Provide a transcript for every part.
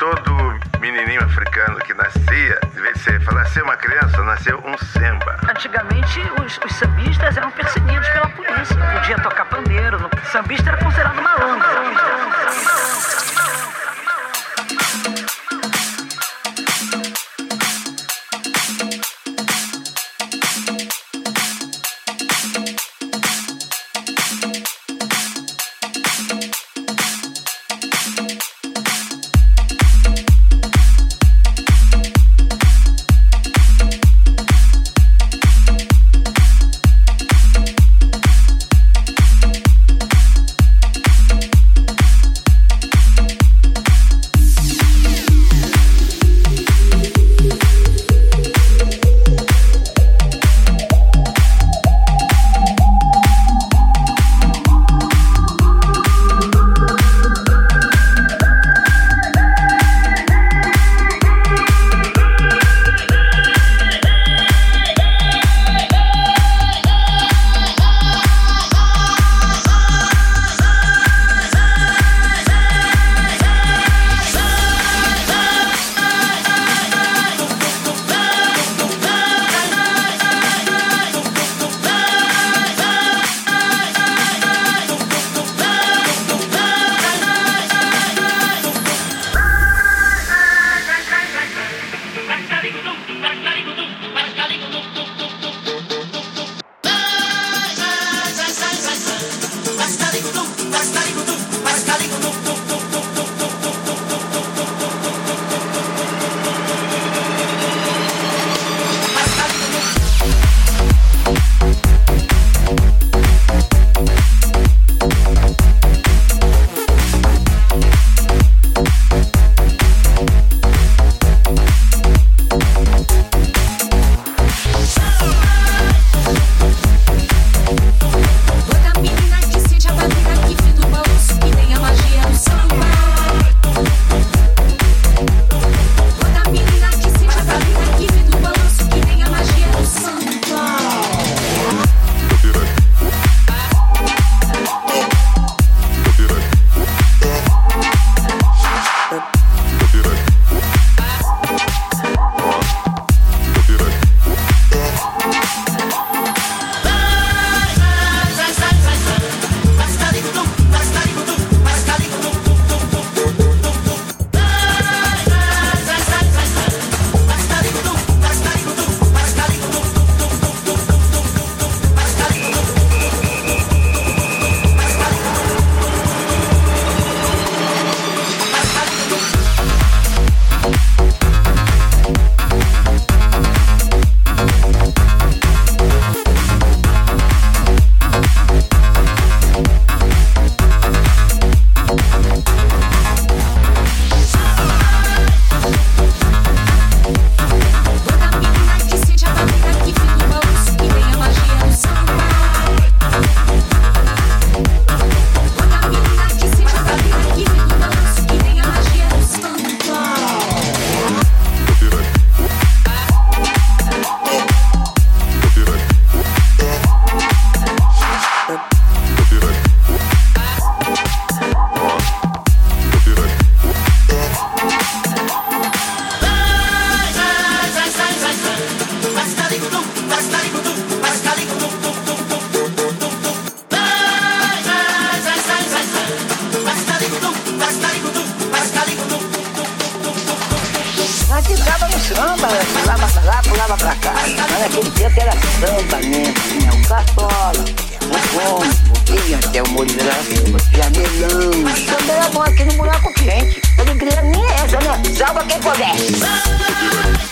todo menininho africano que nascia, em falar ser uma criança, nasceu um samba. Antigamente, os, os sambistas eram perseguidos pela polícia. Podia tocar pandeiro. Sambista era considerado malandro. leva pra cá. Mas naquele tempo era samba mesmo, tinha o Cartola, o Pombo, tinha até o Moreira da Silva, é Jamelão. Mas samba era bom aqui no buraco quente. Eu não queria nem essa, né? Salva quem puder.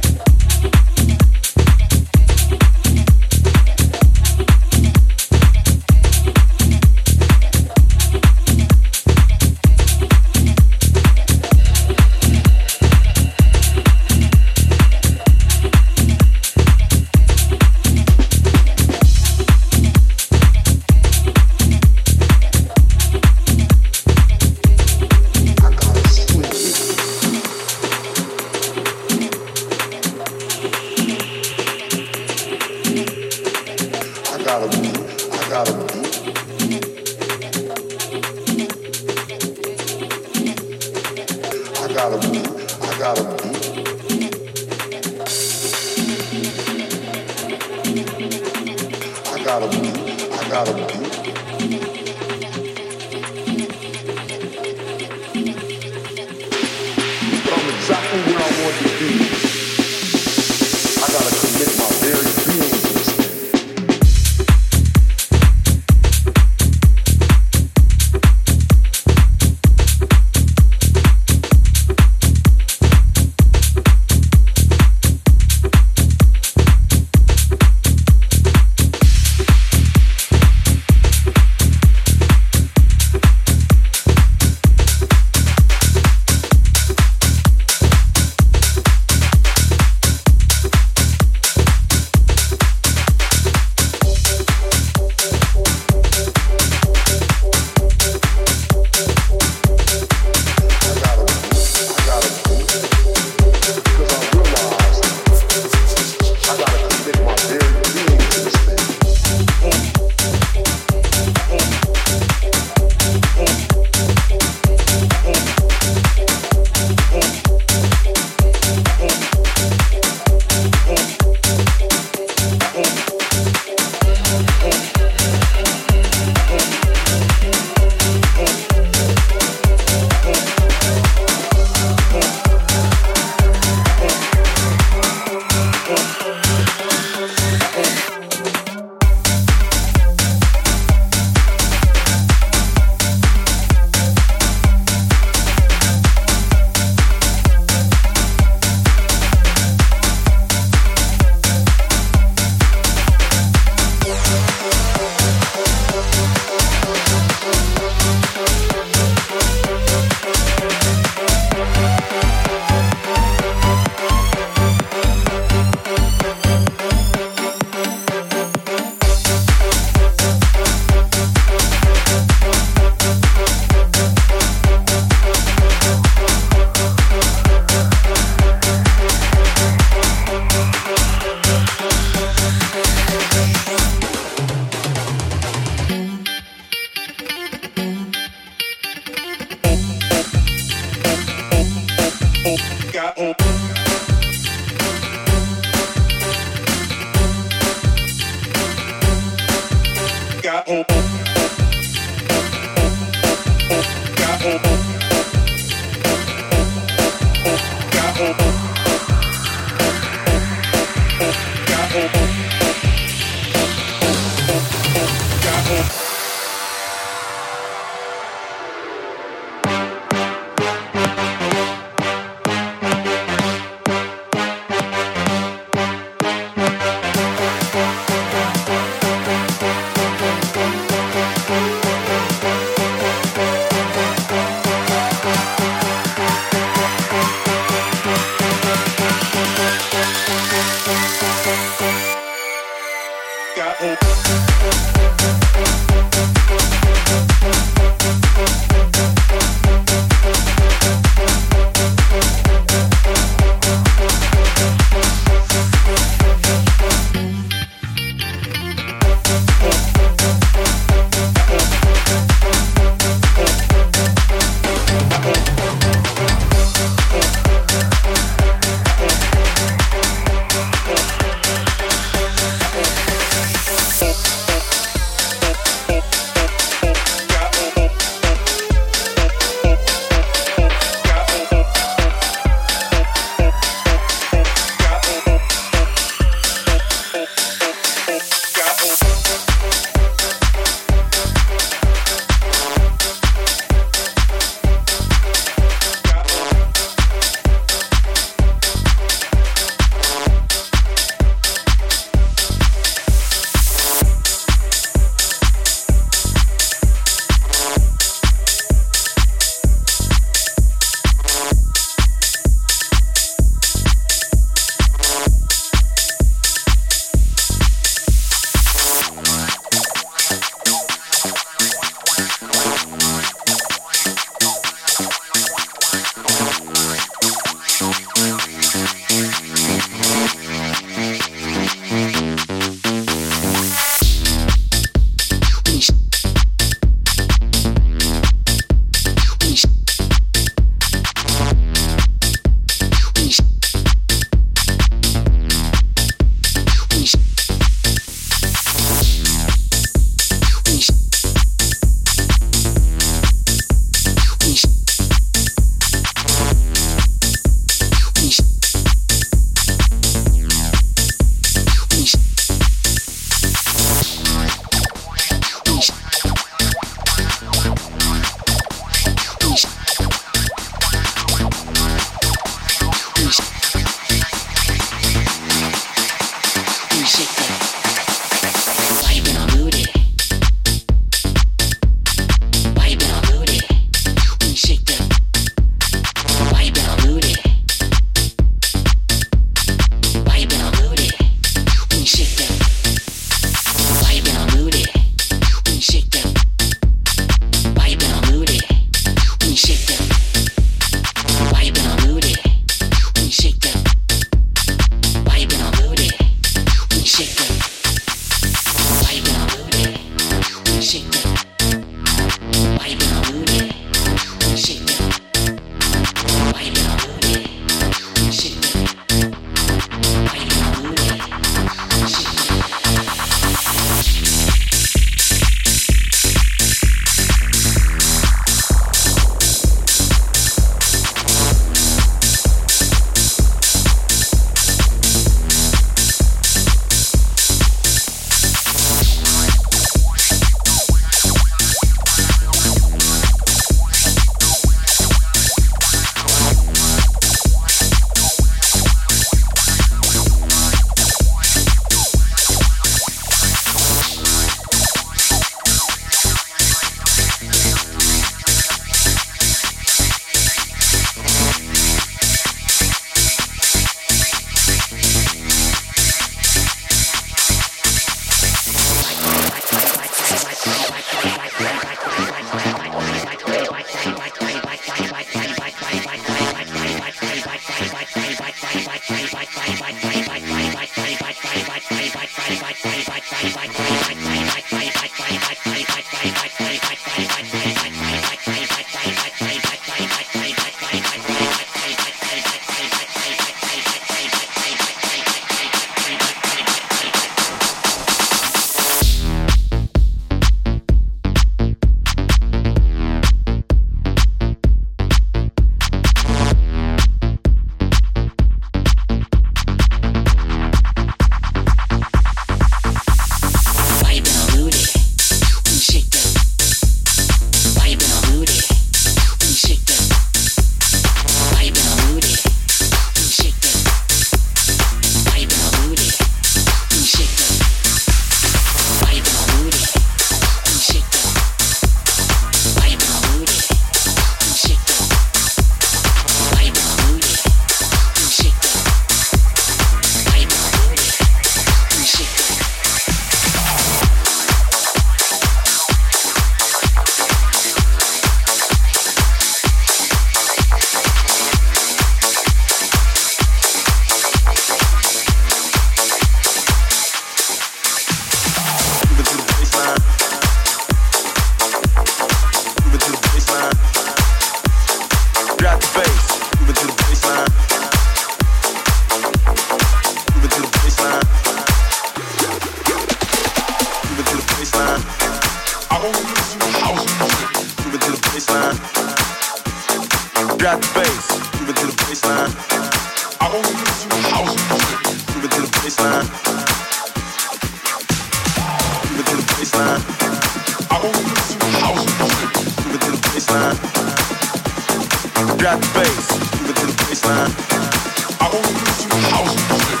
House music.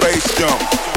Bass jump.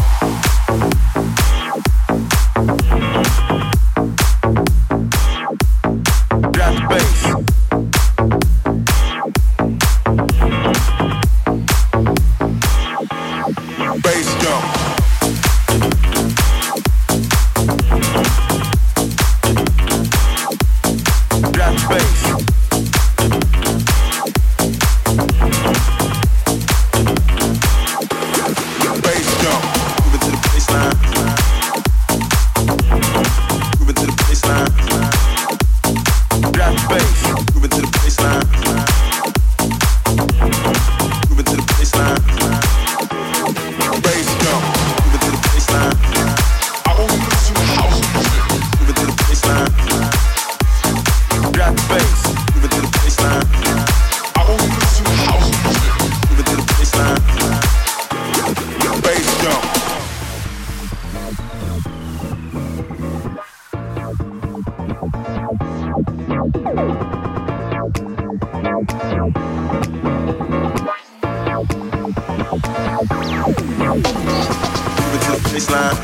baseline.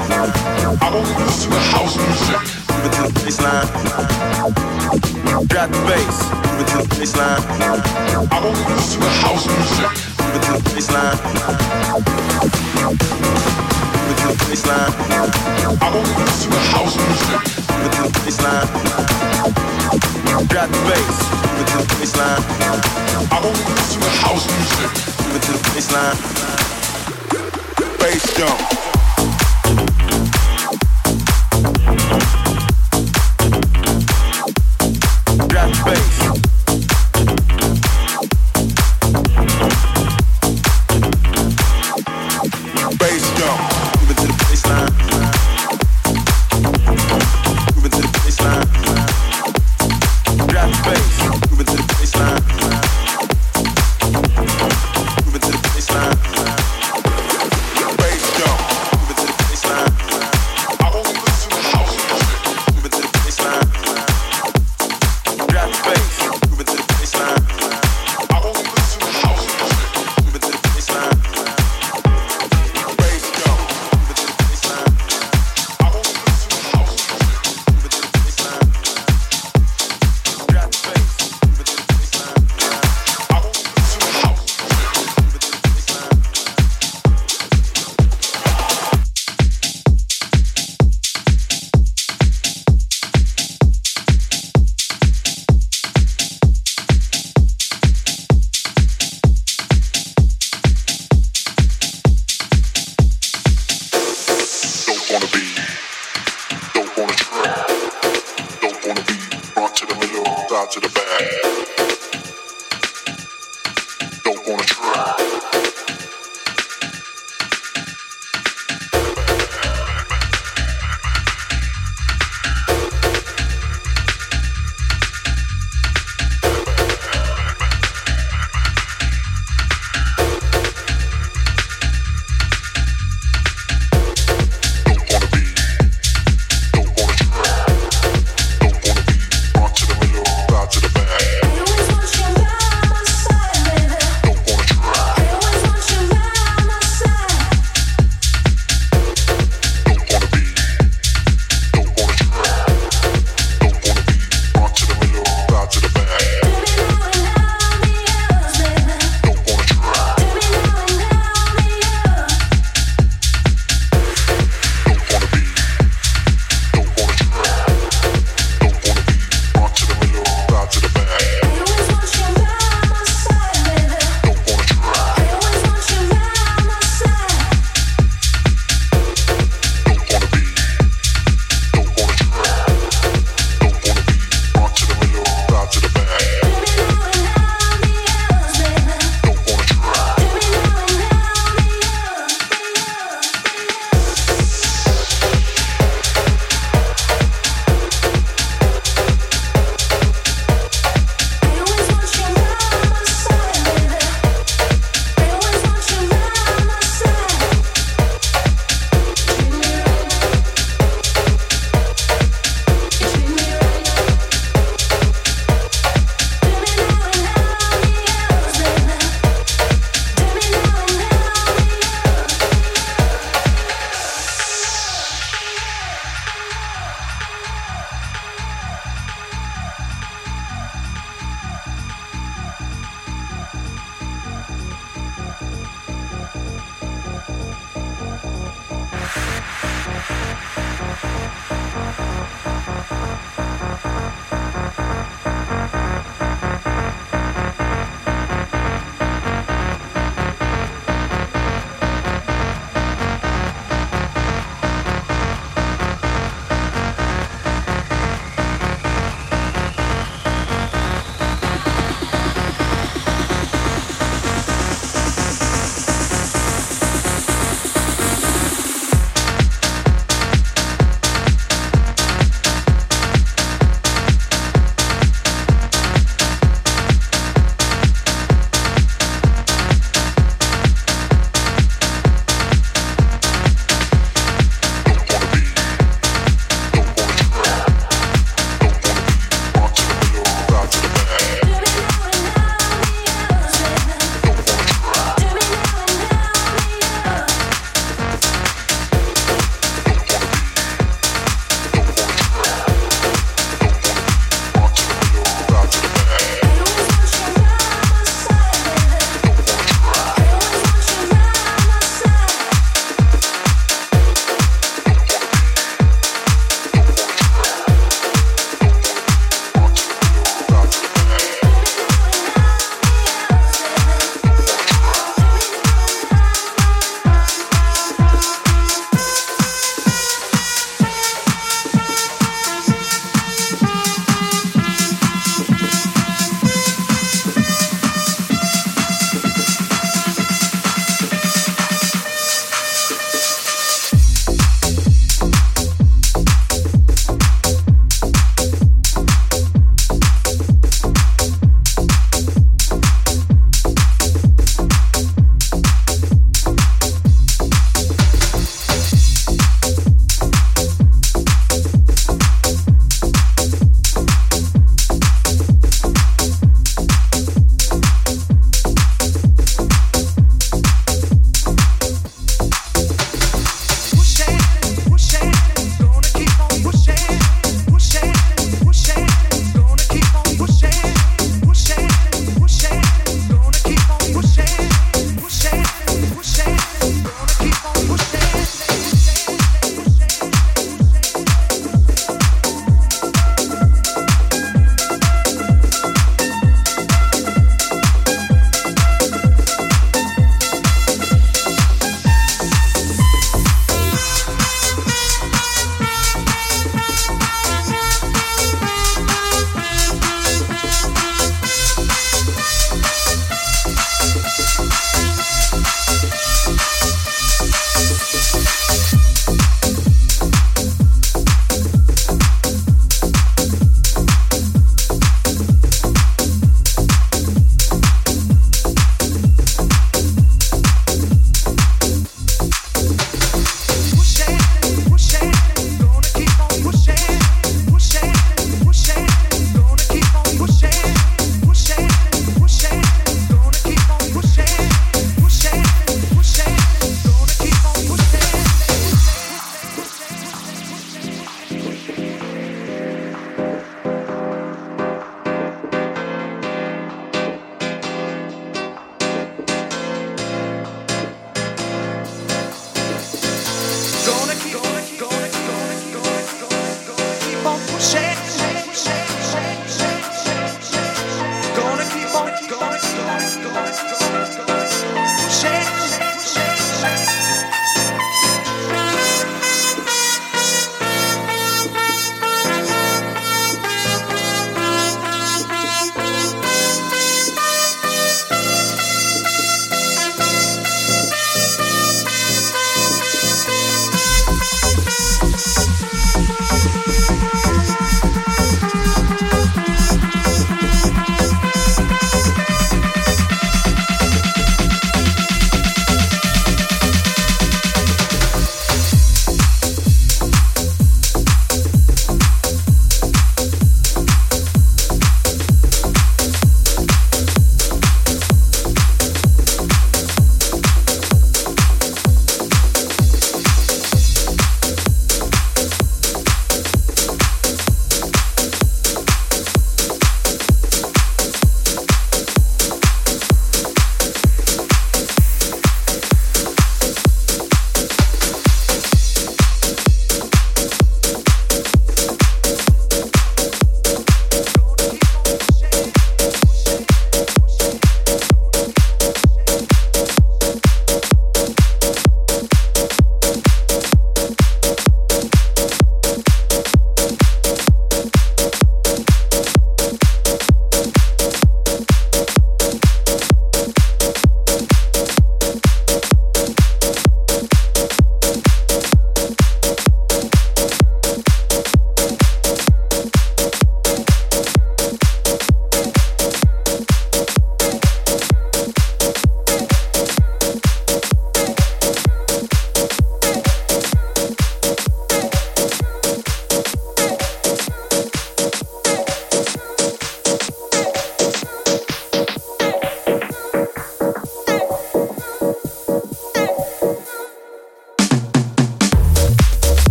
I only listen to house music. Move it to the baseline. Drop the bass. Move it to the baseline. I only listen to house music. Move it to the baseline. Move it to the baseline. I only listen to house music. Move it to the baseline. Drop the bass. Move it to the baseline. I only listen to house music. Move it to the baseline. Bass jump. Thank you.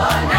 我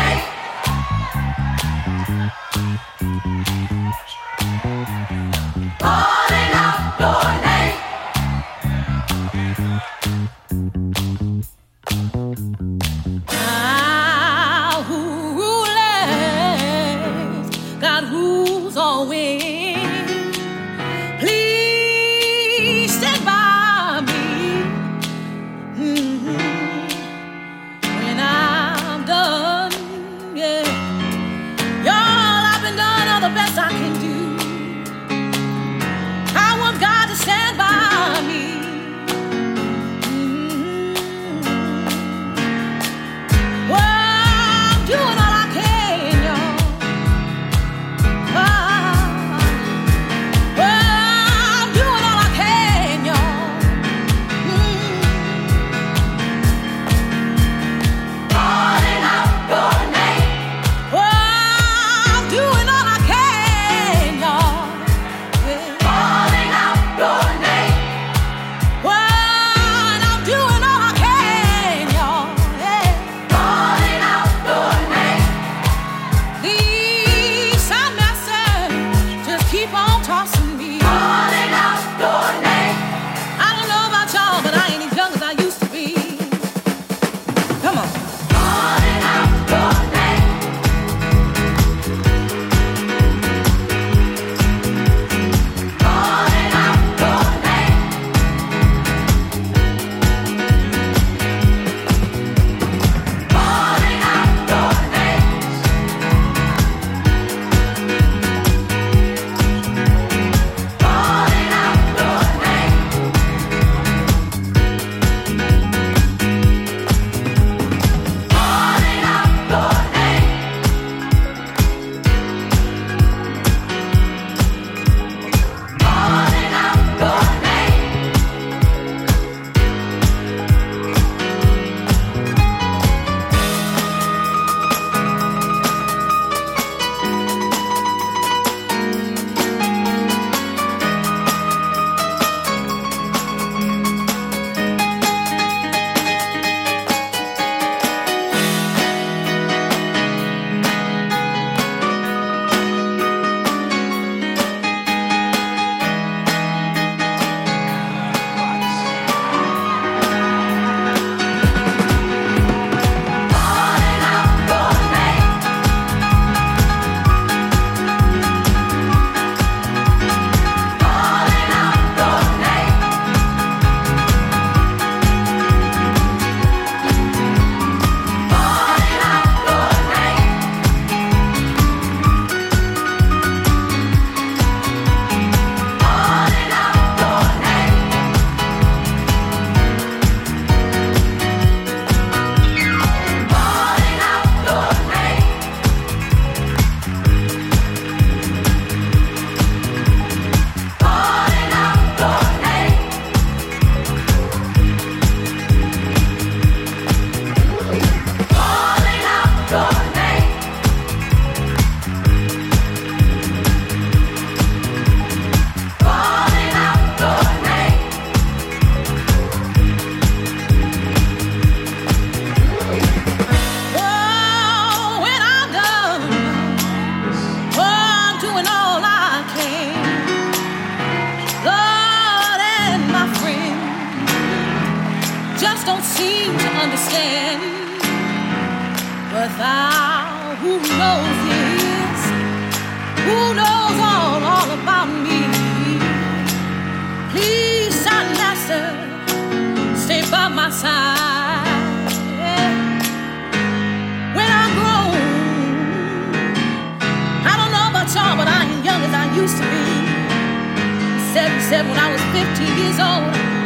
77 when I was 15 years old,